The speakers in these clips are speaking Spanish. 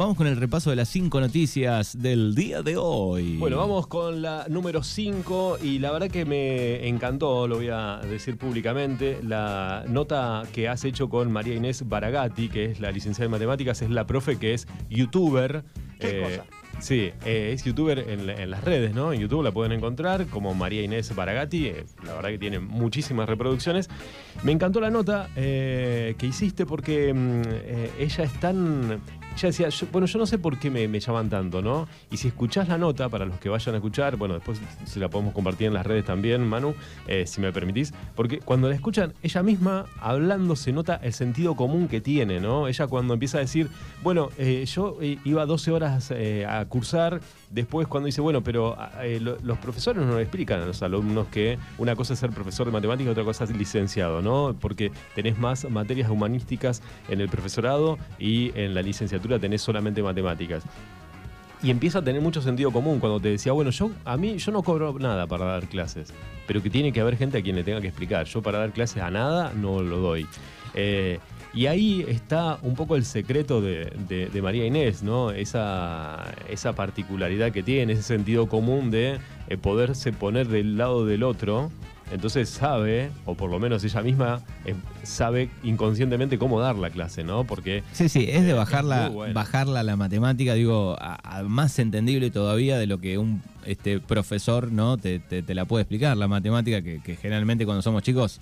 Vamos con el repaso de las cinco noticias del día de hoy. Bueno, vamos con la número 5 y la verdad que me encantó, lo voy a decir públicamente, la nota que has hecho con María Inés Baragati, que es la licenciada en matemáticas, es la profe que es youtuber. ¿Qué cosa? Sí, eh, es youtuber en, en las redes, ¿no? En YouTube la pueden encontrar como María Inés Baragati. eh, la verdad que tiene muchísimas reproducciones. Me encantó la nota eh, que hiciste porque mm, eh, ella es tan. Ella decía, bueno, yo no sé por qué me, me llaman tanto, ¿no? Y si escuchás la nota, para los que vayan a escuchar, bueno, después se la podemos compartir en las redes también, Manu, eh, si me permitís, porque cuando la escuchan, ella misma hablando se nota el sentido común que tiene, ¿no? Ella cuando empieza a decir, bueno, eh, yo eh, iba 12 horas a cursar, después cuando dice, bueno, pero ah, lo- los profesores no le explican a los alumnos que una cosa es ser profesor de matemáticas y otra cosa es licenciado, ¿no? Porque tenés más materias humanísticas en el profesorado y en la licenciatura tenés solamente matemáticas. Y empieza a tener mucho sentido común cuando te decía, bueno, yo a mí yo no cobro nada para dar clases, pero que tiene que haber gente a quien le tenga que explicar. Yo para dar clases a nada no lo doy. Eh, y ahí está un poco el secreto de, María Inés, ¿no? Esa, esa particularidad que tiene, ese sentido común de eh, poderse poner del lado del otro. Entonces sabe, o por lo menos ella misma, eh, sabe inconscientemente cómo dar la clase, ¿no? Porque Sí, sí, es de Eh, bajarla, bueno. bajarla la matemática, digo, a, a más entendible todavía de lo que un este profesor no te, te- te la puede explicar. La matemática que, que generalmente cuando somos chicos,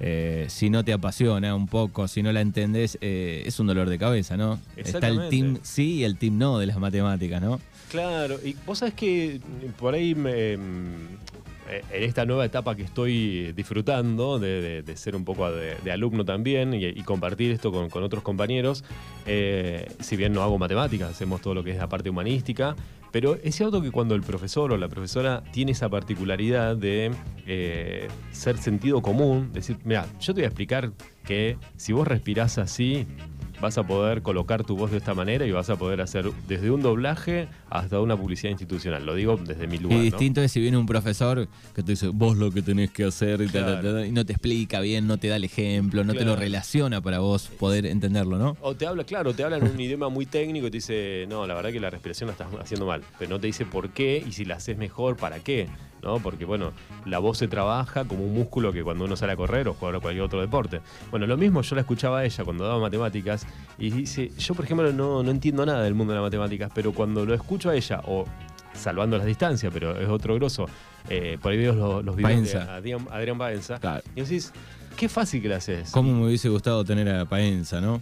eh, si no te apasiona un poco, si no la entendés, eh, es un dolor de cabeza, ¿no? Está el team sí y el team no de las matemáticas, ¿no? Claro, y vos sabés que por ahí me- en esta nueva etapa que estoy disfrutando de, ser un poco de, alumno también y, compartir esto con, con otros compañeros, eh, si bien no hago matemáticas, hacemos todo lo que es la parte humanística, pero es cierto que cuando el profesor o la profesora tiene esa particularidad de eh, ser sentido común, decir, mira, yo te voy a explicar que si vos respirás así, vas a poder colocar tu voz de esta manera y vas a poder hacer desde un doblaje hasta una publicidad institucional. Lo digo desde mi lugar. y ¿no? distinto es si viene un profesor que te dice, vos lo que tenés que hacer y, ta, ta, Claro. ta, y no te explica bien, no te da el ejemplo, no te lo relaciona para vos poder entenderlo, ¿no? O te habla, claro, te habla en un idioma muy técnico y te dice, no, la verdad que la respiración la estás haciendo mal. Pero no te dice por qué y si la haces mejor, ¿para qué? ¿No? Porque, bueno, la voz se trabaja como un músculo que cuando uno sale a correr o jugar a cualquier otro deporte. Bueno, lo mismo yo la escuchaba a ella cuando daba matemáticas y dice, yo por ejemplo no, no entiendo nada del mundo de las matemáticas, pero cuando lo escucho a ella, o salvando las distancias, pero es otro grosso, eh, por ahí veo los, los videos de Adrián, Adrián Baenza, Claro. y decís, qué fácil que la haces. ¿Cómo me hubiese gustado tener a Paenza, no?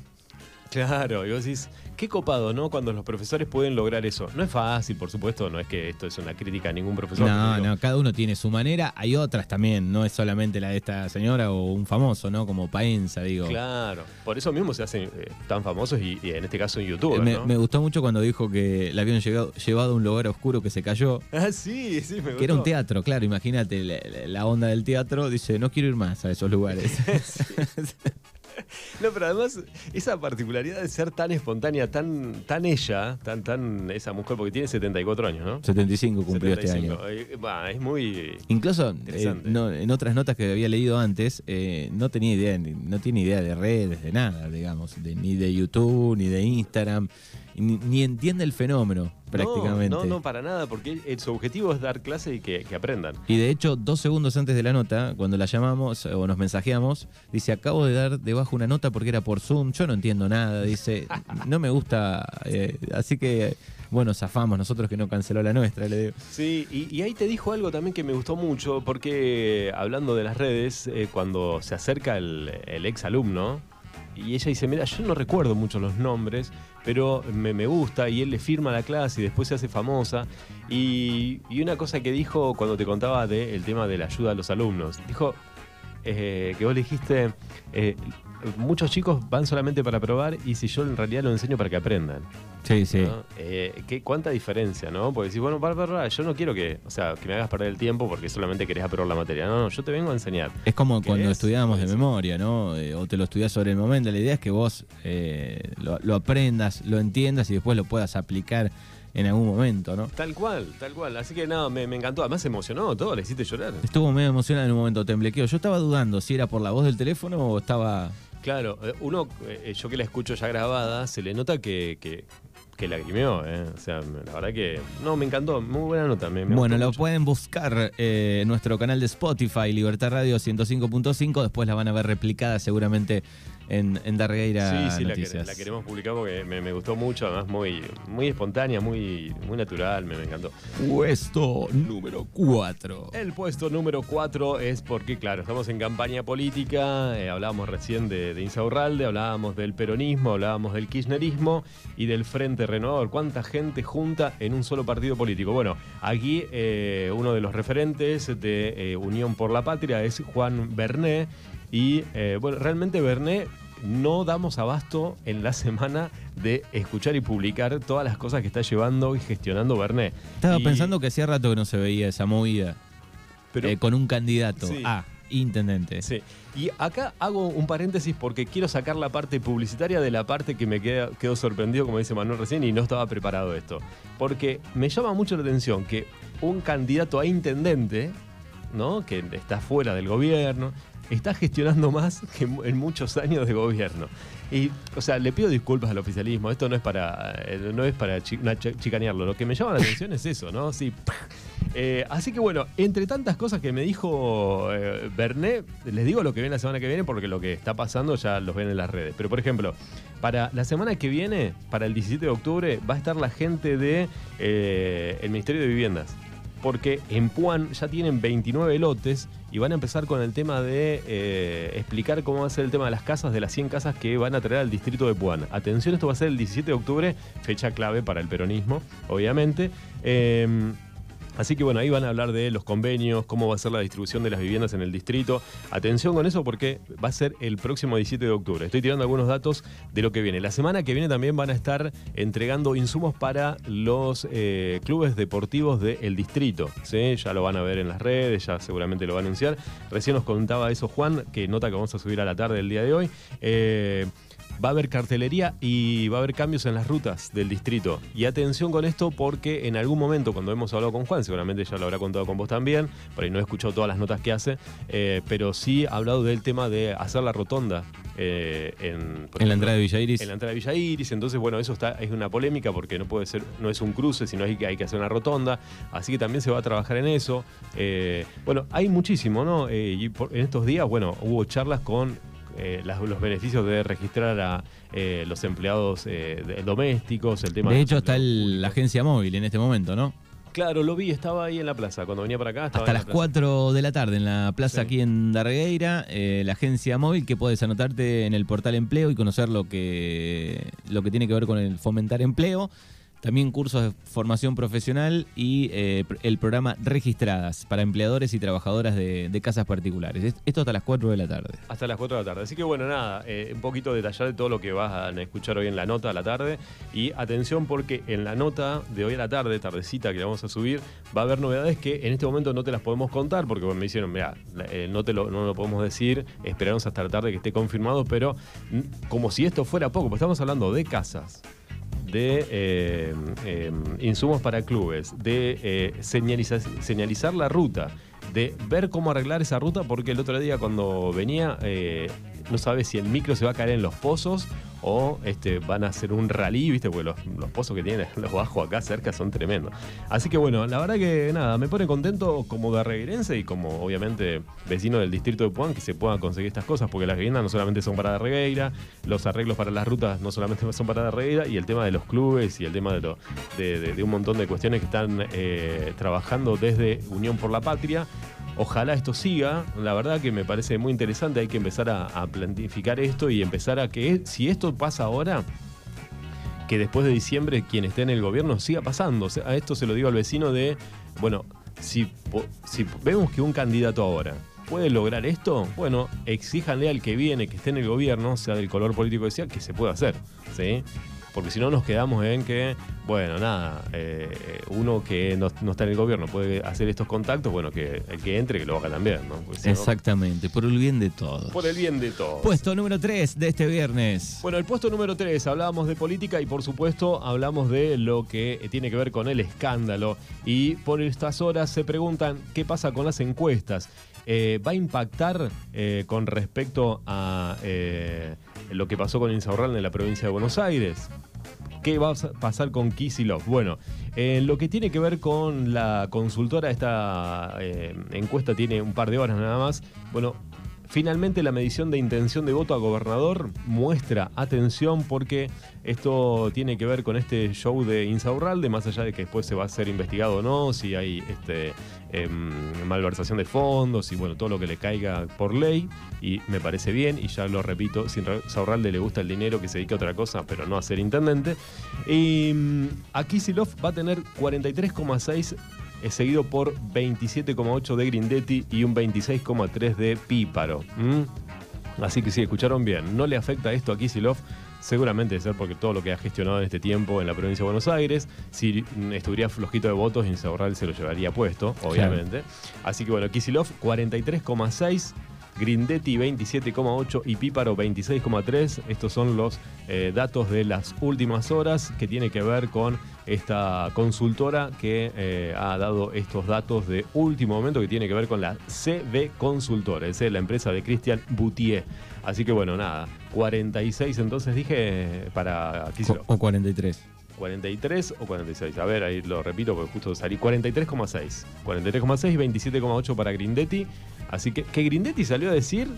Claro, y vos decís, qué copado, ¿no? Cuando los profesores pueden lograr eso. No es fácil, por supuesto, no es que esto es una crítica a ningún profesor. No, no, cada uno tiene su manera. Hay otras también, no es solamente la de esta señora o un famoso, ¿no? Como Paenza, digo. Claro, por eso mismo se hacen eh, tan famosos y, y en este caso en YouTube, me, ¿no? me gustó mucho cuando dijo que la habían llegado- llevado a un lugar oscuro que se cayó. Ah, sí, sí, me gustó. Que era un teatro, claro, imagínate la, la- la onda del teatro. Dice, no quiero ir más a esos lugares. No, pero además, esa particularidad de ser tan espontánea, tan, tan ella, tan, tan esa mujer, porque tiene 74 años, ¿no? 75 cumplió 75. este año. Eh, bah, es muy. Incluso eh, no- en otras notas que había leído antes, eh, no tenía idea, no tiene idea de redes, de nada, digamos, de- ni de YouTube, ni de Instagram, ni, ni entiende el fenómeno prácticamente. No, no, para nada, porque eh, su objetivo es dar clase y que, que aprendan. Y de hecho, dos segundos antes de la nota, cuando la llamamos o nos mensajeamos, dice, acabo de dar debajo una nota porque era por Zoom, yo no entiendo nada, dice, no me gusta, eh, así que, bueno, zafamos nosotros que no canceló la nuestra, le digo. Sí, y, y ahí te dijo algo también que me gustó mucho, porque hablando de las redes, eh, cuando se acerca el, el ex alumno, y ella dice, mira, yo no recuerdo mucho los nombres, pero me, me gusta, y él le firma la clase y después se hace famosa. Y, una cosa que dijo cuando te contaba del tema de la ayuda a los alumnos, dijo eh, que vos le dijiste, eh, muchos chicos van solamente para probar y si yo en realidad lo enseño para que aprendan. Sí, sí. ¿no? Eh, ¿qué, ¿Cuánta diferencia, no? Porque decís, bueno, para, para, yo no quiero que, o sea, que me hagas perder el tiempo porque solamente querés aprobar la materia. No, no, yo te vengo a enseñar. Es como cuando estudiábamos de memoria, ¿no? Eh, o te lo estudias sobre el momento. La idea es que vos eh, lo, lo aprendas, lo entiendas y después lo puedas aplicar en algún momento, ¿no? Tal cual, tal cual. Así que nada, me, me encantó. Además se emocionó todo, le hiciste llorar. Estuvo medio emocionado en un momento, temblequeo. Yo estaba dudando si era por la voz del teléfono o estaba... Claro, eh, uno, eh, yo que la escucho ya grabada, se le nota que, que que lagrimeó, ¿eh? O sea, la verdad que. No, me encantó. Muy buena nota. Me, me Bueno, lo mucho. pueden buscar eh, en nuestro canal de Spotify, Libertad Radio 105.5. Después la van a ver replicada seguramente en, en Darreira Sí, sí, la, Noticias. la queremos publicar porque me, me gustó mucho. Además, muy, muy espontánea, muy, muy natural. Me, me encantó. Puesto número 4. El puesto número 4 es porque, claro, estamos en campaña política, eh, hablábamos recién de, de Insaurralde, hablábamos del peronismo, hablábamos del kirchnerismo y del Frente Renovador. ¿Cuánta gente junta en un solo partido político? Bueno, aquí eh, uno de los referentes de eh, Unión por la Patria es Juan Berné y, eh, bueno, realmente Berné no damos abasto en la semana de escuchar y publicar todas las cosas que está llevando y gestionando Berné. Estaba Y- pensando que hacía rato que no se veía esa movida pero, eh, con un candidato Sí. a intendente. Sí, y acá hago un paréntesis porque quiero sacar la parte publicitaria de la parte que me queda, quedo sorprendido, como dice Manuel recién, y no estaba preparado esto. Porque me llama mucho la atención que un candidato a intendente, ¿no? Que está fuera del gobierno, está gestionando más que en muchos años de gobierno. Y, o sea, le pido disculpas al oficialismo, esto no es para, eh, no es para chicanearlo, lo que me llama la atención es eso, ¿no? Sí. Eh, así que bueno, entre tantas cosas que me dijo eh, Berné, les digo lo que viene la semana que viene porque lo que está pasando ya los ven en las redes. Pero por ejemplo, para la semana que viene, para el 17 de octubre, va a estar la gente de eh, el Ministerio de Viviendas. Porque en Puan ya tienen 29 lotes y van a empezar con el tema de eh, explicar cómo va a ser el tema de las casas, de las 100 casas que van a traer al distrito de Puan. Atención, esto va a ser el 17 de octubre, fecha clave para el peronismo, obviamente. Eh, Así que bueno, ahí van a hablar de los convenios, cómo va a ser la distribución de las viviendas en el distrito. Atención con eso porque va a ser el próximo 17 de octubre. Estoy tirando algunos datos de lo que viene. La semana que viene también van a estar entregando insumos para los eh, clubes deportivos del distrito. ¿sí? Ya lo van a ver en las redes, ya seguramente lo va a anunciar. Recién nos contaba eso Juan, que nota que vamos a subir a la tarde del día de hoy. Eh, Va a haber cartelería y va a haber cambios en las rutas del distrito. Y atención con esto porque en algún momento cuando hemos hablado con Juan, seguramente ya lo habrá contado con vos también, por ahí no he escuchado todas las notas que hace, eh, pero sí ha hablado del tema de hacer la rotonda eh, en, En la entrada de Villa Iris. en la entrada de Villa Iris, entonces bueno, eso está, es una polémica porque no puede ser, no es un cruce, sino hay que, hay que hacer una rotonda, así que también se va a trabajar en eso. Eh, bueno, hay muchísimo, ¿no? Y por- en estos días, bueno, hubo charlas con eh, las- los beneficios de registrar a eh, los empleados eh, de- domésticos, el tema De hecho, está empleados el- la agencia móvil en este momento, ¿no? Claro, lo vi, estaba ahí en la plaza, cuando venía para acá. Estaba Hasta en la las plaza. 4 de la tarde en la plaza Sí. aquí en Dargueira, eh, la agencia móvil que puedes anotarte en el portal empleo y conocer lo que, lo que tiene que ver con el fomentar empleo. También cursos de formación profesional y eh, el programa Registradas para empleadores y trabajadoras de, casas particulares. Es- Esto hasta las 4 de la tarde. Hasta las 4 de la tarde. Así que bueno, nada, eh, un poquito detallar de todo lo que vas a escuchar hoy en la nota a la tarde. Y atención porque en la nota de hoy a la tarde, tardecita que vamos a subir, va a haber novedades que en este momento no te las podemos contar porque me hicieron, mira, no te lo, no lo podemos decir, esperamos hasta la tarde que esté confirmado, pero como si esto fuera poco, pues estamos hablando de casas, de eh, eh, insumos para clubes, de eh, señaliza- señalizar la ruta, de ver cómo arreglar esa ruta, porque el otro día cuando venía eh, no sabes si el micro se va a caer en los pozos o este, van a hacer un rally, ¿viste? Porque los, los pozos que tienen los bajos acá cerca son tremendos. Así que bueno, la verdad que nada, me pone contento como darreguirense y como obviamente vecino del distrito de Puan que se puedan conseguir estas cosas, porque las viviendas no solamente son para Darregueira, los arreglos para las rutas no solamente son para Darregueira, y el tema de los clubes y el tema de- de un montón de cuestiones que están eh, trabajando desde Unión por la Patria. Ojalá esto siga, la verdad que me parece muy interesante, hay que empezar a, a planificar esto y empezar a que si esto pasa ahora, que después de diciembre quien esté en el gobierno siga pasando. O sea, a esto se lo digo al vecino de, bueno, si vemos que un candidato ahora puede lograr esto, bueno, exíjanle al que viene, que esté en el gobierno, sea del color político que sea, que se pueda hacer, ¿sí? Porque si no nos quedamos en que, bueno, nada, eh, uno que no, no está en el gobierno puede hacer estos contactos, bueno, que el que entre que lo haga también, ¿no? Exactamente, por el bien de todos. por el bien de todos. Puesto número 3 de este viernes. Bueno, el puesto número 3, hablábamos de política y por supuesto hablamos de lo que tiene que ver con el escándalo. Y por estas horas se preguntan qué pasa con las encuestas. Eh, ¿Va a impactar eh, con respecto a lo que pasó con Insaurralde en la provincia de Buenos Aires? ¿Qué va a pasar con Kisilov? Bueno, en lo que tiene que ver con la consultora, esta eh, encuesta tiene un par de horas nada más. Bueno, Finalmente, la medición de intención de voto a gobernador muestra atención porque esto tiene que ver con este show de Insaurralde, más allá de que después se va a ser investigado o no, si hay este, em, malversación de fondos y bueno, todo lo que le caiga por ley. Y me parece bien, y ya lo repito, si Insaurralde le gusta el dinero, que se dedique a otra cosa, pero no a ser intendente. Y mm, aquí Silov va a tener 43,6 es seguido por 27,8 de Grindetti y un 26,3 de Píparo. Así que sí, escucharon bien. No le afecta esto a Kisilov. Seguramente debe ser porque todo lo que ha gestionado en este tiempo en la provincia de Buenos Aires, si estuviera flojito de votos, Insaurral se lo llevaría puesto, obviamente. Así que bueno, Kisilov 43,6 Grindetti 27,8 y Píparo 26,3. Estos son los eh, datos de las últimas horas que tiene que ver con esta consultora que eh, ha dado estos datos de último momento que tiene que ver con la CB Consultora, es la empresa de Christian Boutier. Así que bueno, nada, 46 entonces dije para... O 43. 43 o 46. A ver, ahí lo repito porque justo salí. 43,6. 43,6 y 27,8 para Grindetti. Así que, que Grindetti salió a decir,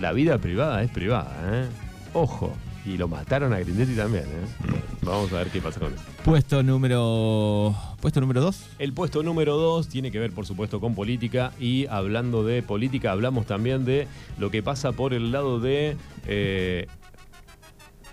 la vida privada es privada, ¿eh? Ojo. Y lo mataron a Grindetti también, ¿eh? vamos a ver qué pasa con eso. Puesto número. ¿Puesto número 2? El puesto número 2 tiene que ver, por supuesto, con política. Y hablando de política, hablamos también de lo que pasa por el lado de eh,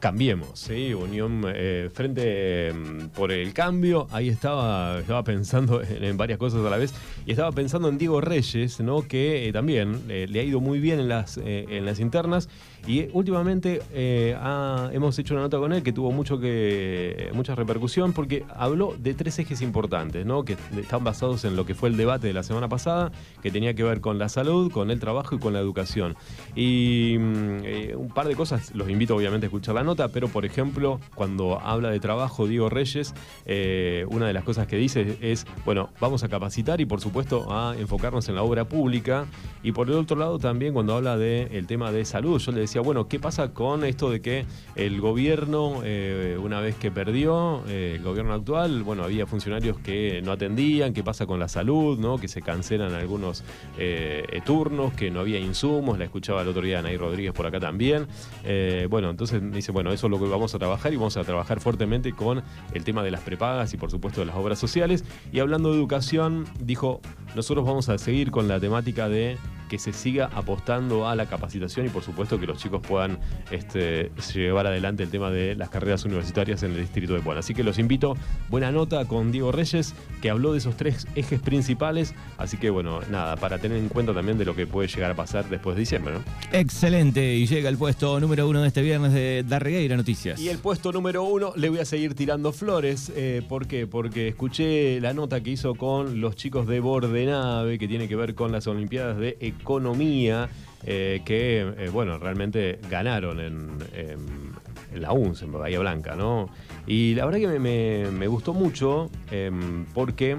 Cambiemos, ¿sí? Unión eh, Frente mm, por el Cambio. Ahí estaba, estaba pensando en, varias cosas a la vez. Y estaba pensando en Diego Reyes, ¿no? Que eh, también eh, le ha ido muy bien en las, en las internas. Y últimamente hemos hecho una nota con él que tuvo mucho que, mucha repercusión porque habló de tres ejes importantes, ¿no? Que están basados en lo que fue el debate de la semana pasada, que tenía que ver con la salud, con el trabajo y con la educación. Y mm, un par de cosas, los invito obviamente a escuchar la nota pero por ejemplo, cuando habla de trabajo Diego Reyes, eh, una de las cosas que dice es, bueno, vamos a capacitar y por supuesto a enfocarnos en la obra pública. Y por el otro lado también cuando habla del tema de salud, yo le decía, bueno, ¿qué pasa con esto de que el gobierno, eh, una vez que perdió, eh, el gobierno actual, bueno, había funcionarios que no atendían, qué pasa con la salud, ¿no? que se cancelan algunos turnos, que no había insumos, la escuchaba el otro día Anaí Rodríguez por acá también. bueno, entonces me dice, bueno, bueno, eso es lo que vamos a trabajar y vamos a trabajar fuertemente con el tema de las prepagas y por supuesto de las obras sociales. Y hablando de educación, dijo, nosotros vamos a seguir con la temática de que se siga apostando a la capacitación y por supuesto que los chicos puedan este, llevar adelante el tema de las carreras universitarias en el distrito de Puebla. Así que los invito, buena nota con Diego Reyes, que habló de esos tres ejes principales. Así que bueno, nada, para tener en cuenta también de lo que puede llegar a pasar después de diciembre. ¿no? Excelente, y llega el puesto número uno de este viernes de Darregueira Noticias. Y el puesto número uno le voy a seguir tirando flores. Eh, ¿Por qué? Porque escuché la nota que hizo con los chicos de Bordenave, que tiene que ver con las Olimpiadas de economía eh, que, eh, bueno, realmente ganaron en, la UNS, en Bahía Blanca, ¿no? Y la verdad que me, gustó mucho em, porque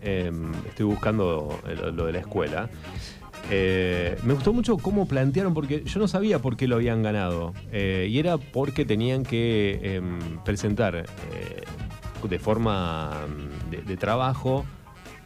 em, estoy buscando lo, de la escuela. Eh, me gustó mucho cómo plantearon, porque yo no sabía por qué lo habían ganado. y era porque tenían que em, presentar de forma de trabajo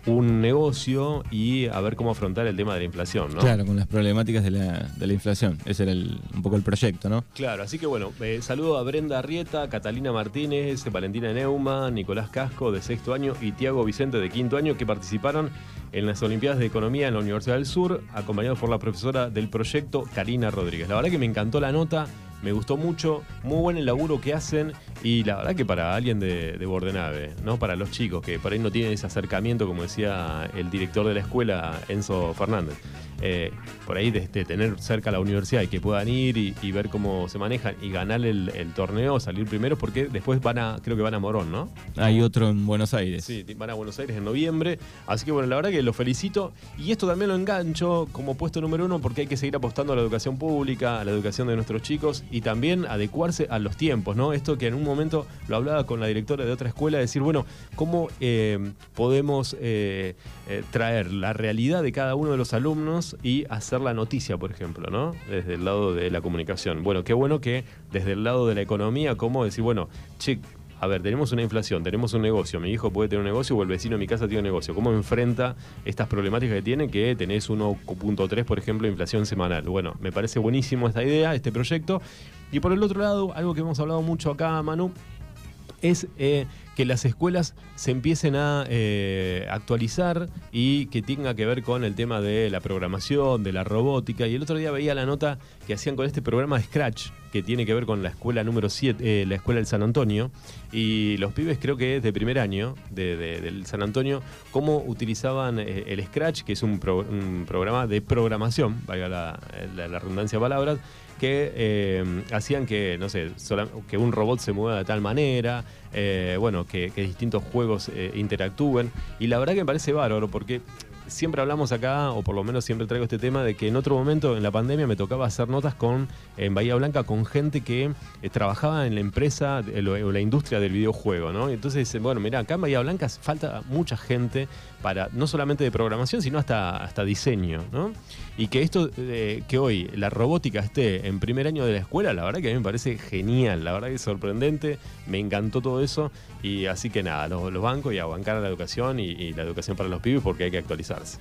un negocio y a ver cómo afrontar el tema de la inflación, ¿no? Claro, con las problemáticas de la, de la inflación. Ese era un poco el proyecto, ¿no? Claro, así que bueno, eh, saludo a Brenda Arrieta, Catalina Martínez, Valentina Neuma, Nicolás Casco de sexto año y Tiago Vicente de quinto año que participaron en las Olimpiadas de Economía en la Universidad del Sur, acompañados por la profesora del proyecto, Karina Rodríguez. La verdad que me encantó la nota me gustó mucho, muy buen el laburo que hacen y la verdad que para alguien de, de, Bordenave, ¿no? Para los chicos que por ahí no tienen ese acercamiento, como decía el director de la escuela, Enzo Fernández. Eh, por ahí de, tener cerca la universidad y que puedan ir y, ver cómo se manejan y ganar el, torneo, salir primero, porque después van a, creo que van a Morón, ¿no? Hay otro en Buenos Aires. Sí, van a Buenos Aires en noviembre. Así que bueno, la verdad que lo felicito. Y esto también lo engancho como puesto número uno porque hay que seguir apostando a la educación pública, a la educación de nuestros chicos y también adecuarse a los tiempos, ¿no? Esto que en un momento lo hablaba con la directora de otra escuela, decir, bueno, ¿cómo eh, podemos eh, eh, traer la realidad de cada uno de los alumnos y hacer la noticia, por ejemplo, ¿no? Desde el lado de la comunicación. Bueno, qué bueno que desde el lado de la economía, cómo decir, bueno, che, a ver, tenemos una inflación, tenemos un negocio, mi hijo puede tener un negocio o el vecino de mi casa tiene un negocio. ¿Cómo enfrenta estas problemáticas que tiene que tenés 1.3, por ejemplo, de inflación semanal? Bueno, me parece buenísimo esta idea, este proyecto. Y por el otro lado, algo que hemos hablado mucho acá, Manu, es eh, que las escuelas se empiecen a eh, actualizar y que tenga que ver con el tema de la programación, de la robótica. Y el otro día veía la nota que hacían con este programa de Scratch, que tiene que ver con la escuela número 7, eh, la escuela del San Antonio. Y los pibes creo que de primer año del San Antonio, cómo utilizaban el Scratch, que es un, programa de programación, valga la, la redundancia de palabras, que eh, hacían que, no sé, que un robot se mueva de tal manera, eh, bueno, que, distintos juegos eh, interactúen. Y la verdad que me parece bárbaro porque siempre hablamos acá, o por lo menos siempre traigo este tema, de que en otro momento en la pandemia me tocaba hacer notas con en Bahía Blanca con gente que eh, trabajaba en la empresa o la industria del videojuego. Y entonces, bueno, mira, acá en Bahía Blanca falta mucha gente para, no solamente de programación, sino hasta, hasta diseño, ¿no? Y que esto, eh, que hoy la robótica esté en primer año de la escuela, la verdad que a mí me parece genial, la verdad que es sorprendente, me encantó todo eso, y así que nada, los, bancos y a bancar la educación y, y la educación para los pibes porque hay que actualizarse.